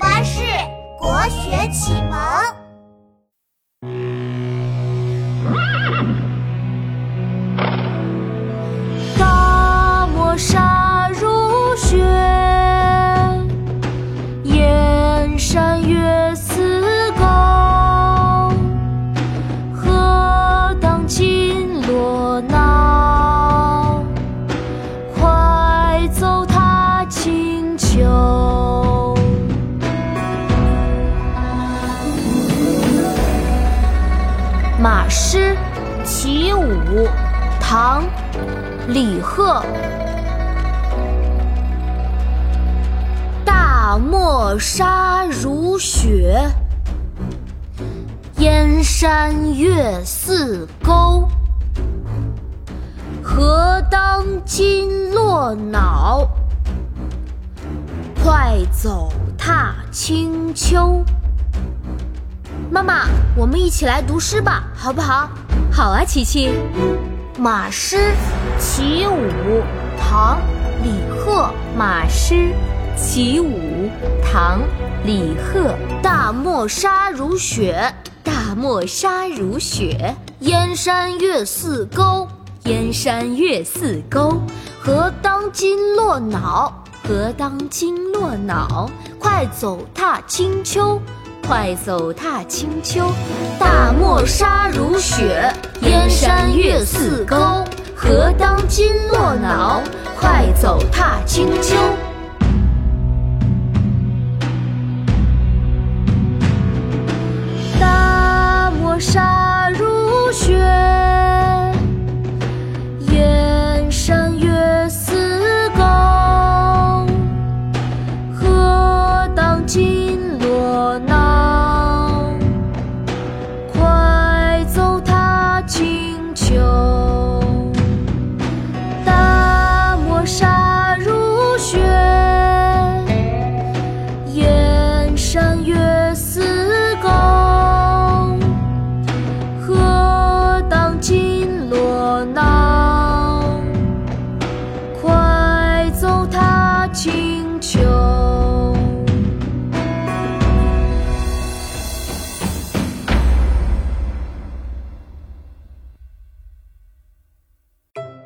巴士国学启蒙。马诗·其五，唐·李贺。大漠沙如雪，燕山月似钩。何当金络脑，快走踏清秋。妈妈，我们一起来读诗吧，好不好？好啊，琪琪。马诗·其五，唐·李贺。马诗·其五，唐·李贺。大漠沙如雪，大漠沙如雪，燕山月似钩，燕山月似钩。何当金络脑，何当金络脑。快走踏清秋。快走踏清秋，大漠沙如雪，燕山月似钩。何当金络脑，快走踏清秋。大漠